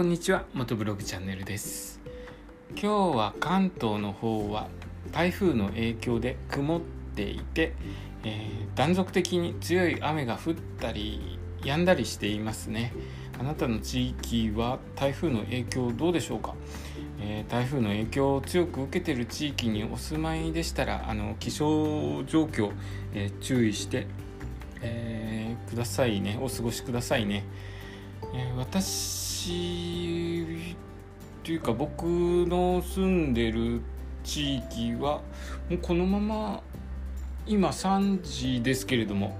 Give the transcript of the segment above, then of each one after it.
こんにちは元ブログチャンネルです。今日は関東の方は台風の影響で曇っていて、えー、断続的に強い雨が降ったり止んだりしていますね。あなたの地域は台風の影響どうでしょうか、えー、台風の影響を強く受けている地域にお住まいでしたらあの気象状況、えー、注意して、えくださいね。お過ごしくださいね、え私というか僕の住んでる地域はもうこのまま今3時ですけれども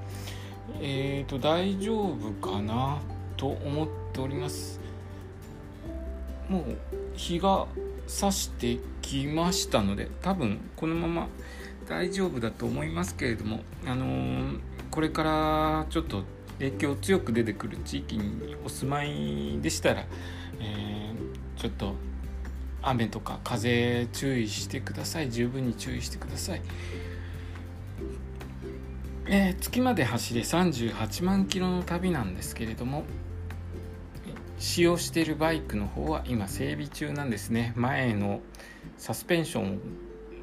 えーと大丈夫かなと思っております。もう日が差してきましたので多分このまま大丈夫だと思いますけれどもあのー、これからちょっと影響強く出てくる地域にお住まいでしたら、えー、ちょっと雨とか風注意してください。十分に注意してください、えー、月まで走れ38万キロの旅なんですけれども使用しているバイクの方は今整備中なんですね。前のサスペンション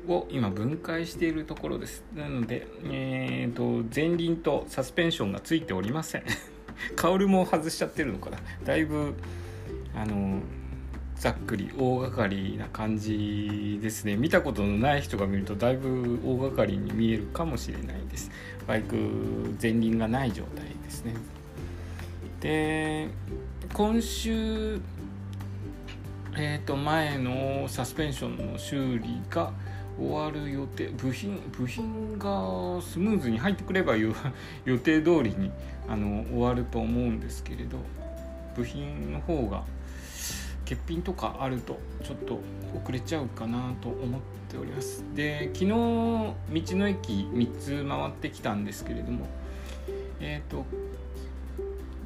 を今分解しているところです。なので、えーと、前輪とサスペンションがついておりません。カウルも外しちゃってるのかな。だいぶあのざっくり大掛かりな感じですね。見たことのない人が見るとだいぶ大掛かりに見えるかもしれないです。バイク前輪がない状態ですね。で今週えー、と前のサスペンションの修理が終わる予定部品部品がスムーズに入ってくれば 予定通りにあの終わると思うんですけれど部品の方が欠品とかあるとちょっと遅れちゃうかなと思っております。で昨日道の駅3つ回ってきたんですけれどもえっ、ー、と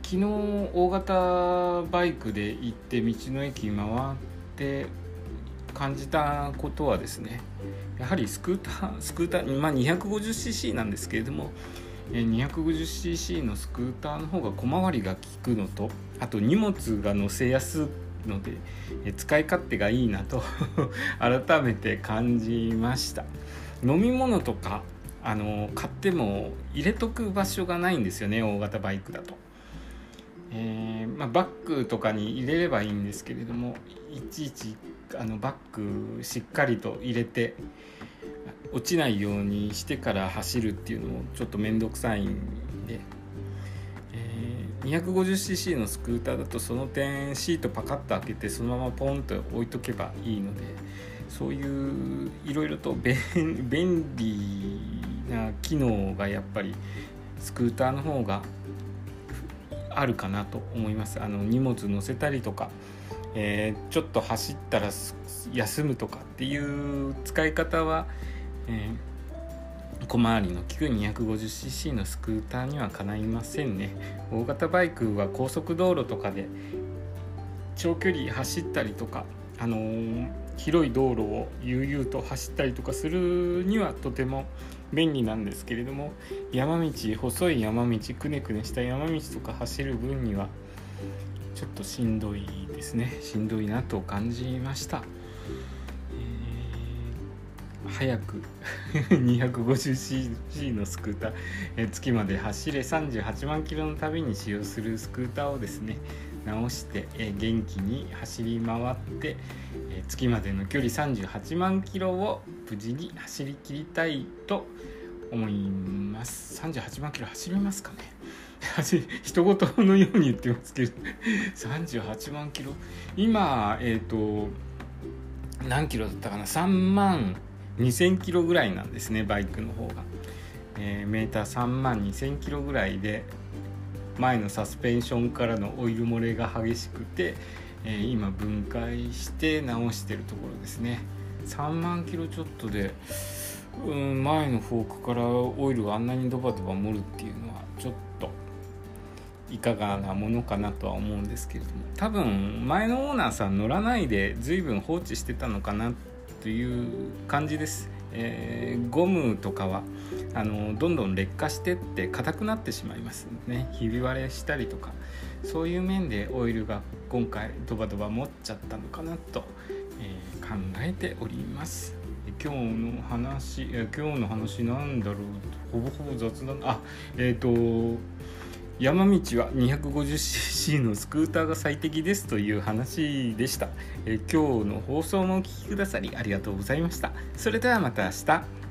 昨日大型バイクで行って道の駅回って感じたことはですねやはりスクータースクーター、まあ、250cc なんですけれども 250cc のスクーターの方が小回りが利くのとあと荷物が乗せやすいので使い勝手がいいなと 改めて感じました飲み物とかあの買っても入れとく場所がないんですよね大型バイクだと。えー、まあ、バッグとかに入れればいいんですけれどもいちいちあのバッグしっかりと入れて落ちないようにしてから走るっていうのもちょっと面倒くさいんで、えー、250cc のスクーターだとその点シートパカッと開けてそのままポンと置いとけばいいのでそういういろいろと 便利な機能がやっぱりスクーターの方があるかなと思います。あの荷物乗せたりとかえー、ちょっと走ったら休むとかっていう使い方は、えー、小回りの利く 250cc のスクーターにはかないませんね。大型バイクは高速道路とかで長距離走ったりとか、あのー、広い道路を悠々と走ったりとかするにはとても便利なんですけれども山道細い山道くねくねした山道とか走る分にはちょっとしんどいですね。しんどいなと感じました、えー、早く 250cc のスクーター、えー、月まで走れ38万キロの旅に使用するスクーターをですね直して、え、元気に走り回って、え、月までの距離38万キロを無事に走り切りたいと思います。38万キロ走りますかね。人事のように言ってますけど。38万キロ。今えっ、ー、と何キロだったかな。3万2000キロぐらいなんですねバイクの方が、えー、メーター3万2000キロぐらいで前のサスペンションからのオイル漏れが激しくて、えー、今分解して直してるところですね。3万キロちょっとでうん前のフォークからオイルがあんなにドバドバ盛るっていうのはちょっといかがなものかなとは思うんですけれども。多分前のオーナーさん乗らないで随分放置してたのかなという感じです。えー、ゴムとかはあのどんどん劣化してって硬くなってしまいますね。ひび割れしたりとかそういう面でオイルが今回ドバドバ持っちゃったのかなと、えー、考えております。今日の話今日の話なんだろうほぼほぼ雑談あえっ、ー、と山道は 250cc のスクーターが最適ですという話でした、え今日の放送もお聴きくださりありがとうございました。それではまた明日。